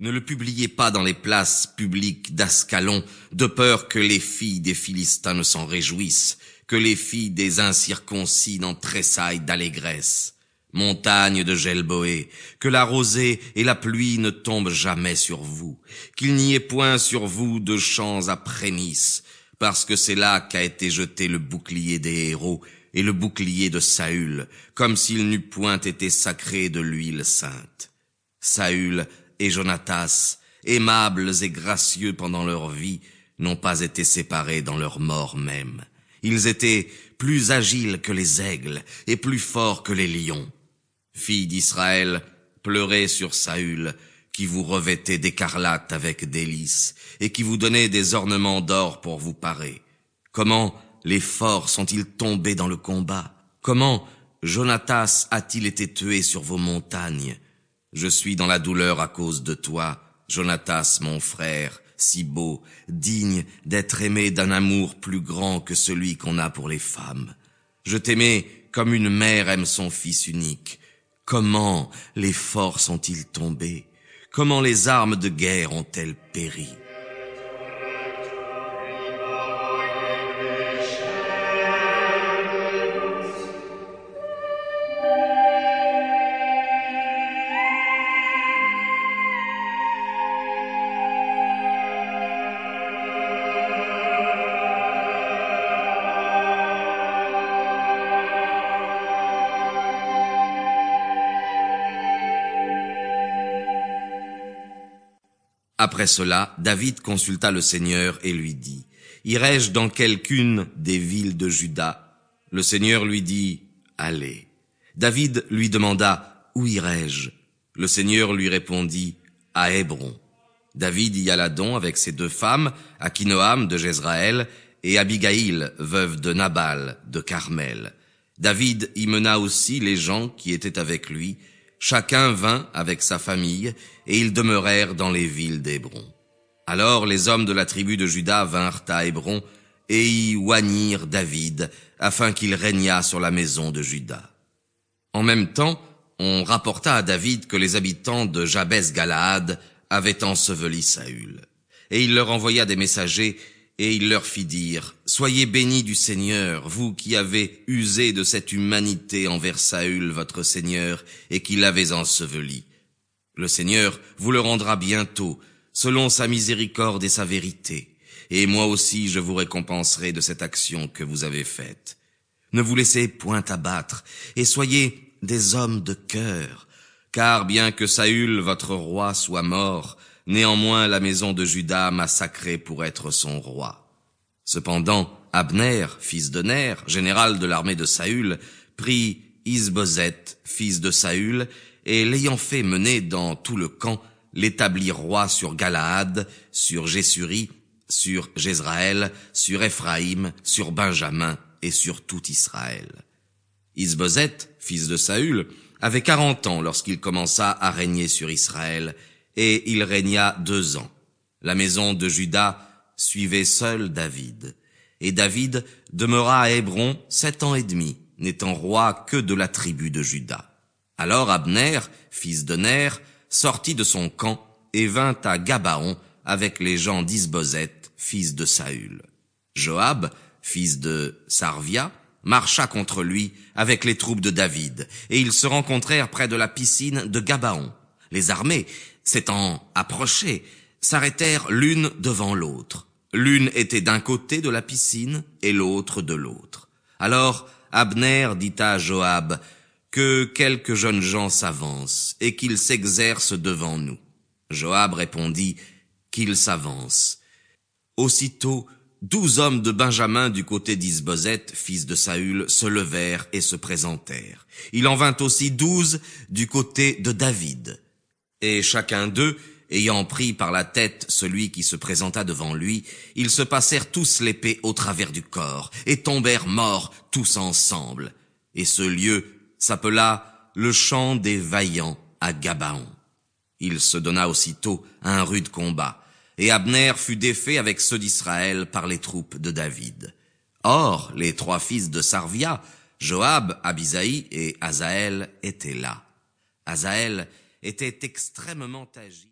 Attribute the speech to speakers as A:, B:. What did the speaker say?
A: Ne le publiez pas dans les places publiques d'Ascalon, de peur que les filles des Philistins ne s'en réjouissent, que les filles des incirconcis n'en tressaillent d'allégresse. Montagne de Gelboé, que la rosée et la pluie ne tombent jamais sur vous, qu'il n'y ait point sur vous de champs à prémices, parce que c'est là qu'a été jeté le bouclier des héros et le bouclier de Saül, comme s'il n'eût point été sacré de l'huile sainte. Saül et Jonatas, aimables et gracieux pendant leur vie, n'ont pas été séparés dans leur mort même. Ils étaient plus agiles que les aigles et plus forts que les lions. Filles d'Israël, pleurez sur Saül, qui vous revêtait d'écarlate avec délices, et qui vous donnait des ornements d'or pour vous parer. Comment les forts sont-ils tombés dans le combat? Comment Jonatas a-t-il été tué sur vos montagnes? Je suis dans la douleur à cause de toi, Jonatas mon frère, si beau, digne d'être aimé d'un amour plus grand que celui qu'on a pour les femmes. Je t'aimais comme une mère aime son fils unique. Comment les forts sont-ils tombés Comment les armes de guerre ont-elles péri? Après cela, David consulta le Seigneur et lui dit, Irai-je dans quelqu'une des villes de Juda? Le Seigneur lui dit, Allez. David lui demanda, Où irai-je? Le Seigneur lui répondit, À Hébron. David y alla donc avec ses deux femmes, Akinoam de Jezraël et Abigail, veuve de Nabal de Carmel. David y mena aussi les gens qui étaient avec lui, Chacun vint avec sa famille, et ils demeurèrent dans les villes d'Hébron. Alors les hommes de la tribu de Juda vinrent à Hébron, et y oignirent David, afin qu'il régnât sur la maison de Juda. En même temps, on rapporta à David que les habitants de Jabès Galaad avaient enseveli Saül. Et il leur envoya des messagers et il leur fit dire, Soyez bénis du Seigneur, vous qui avez usé de cette humanité envers Saül, votre Seigneur, et qui l'avez enseveli. Le Seigneur vous le rendra bientôt, selon sa miséricorde et sa vérité, et moi aussi je vous récompenserai de cette action que vous avez faite. Ne vous laissez point abattre, et soyez des hommes de cœur, car bien que Saül, votre roi, soit mort, Néanmoins, la maison de Juda m'a sacré pour être son roi. Cependant, Abner, fils de Ner, général de l'armée de Saül, prit Isbozet, fils de Saül, et l'ayant fait mener dans tout le camp, l'établit roi sur Galaad, sur Jessuri, sur Jezraël, sur Éphraïm, sur Benjamin et sur tout Israël. Isbozet, fils de Saül, avait quarante ans lorsqu'il commença à régner sur Israël, et il régna deux ans. La maison de Juda suivait seul David. Et David demeura à Hébron sept ans et demi, n'étant roi que de la tribu de Juda. Alors Abner, fils de Ner, sortit de son camp et vint à Gabaon avec les gens d'Isbozet, fils de Saül. Joab, fils de Sarvia, marcha contre lui avec les troupes de David, et ils se rencontrèrent près de la piscine de Gabaon. Les armées s'étant approchées, s'arrêtèrent l'une devant l'autre. L'une était d'un côté de la piscine et l'autre de l'autre. Alors Abner dit à Joab que quelques jeunes gens s'avancent et qu'ils s'exercent devant nous. Joab répondit qu'ils s'avancent. Aussitôt, douze hommes de Benjamin du côté d'Isbozet, fils de Saül, se levèrent et se présentèrent. Il en vint aussi douze du côté de David. Et chacun d'eux, ayant pris par la tête celui qui se présenta devant lui, ils se passèrent tous l'épée au travers du corps, et tombèrent morts tous ensemble. Et ce lieu s'appela le champ des vaillants à Gabaon. Il se donna aussitôt un rude combat, et Abner fut défait avec ceux d'Israël par les troupes de David. Or, les trois fils de Sarvia, Joab, Abisaï et Azaël étaient là. Azaël était extrêmement agi.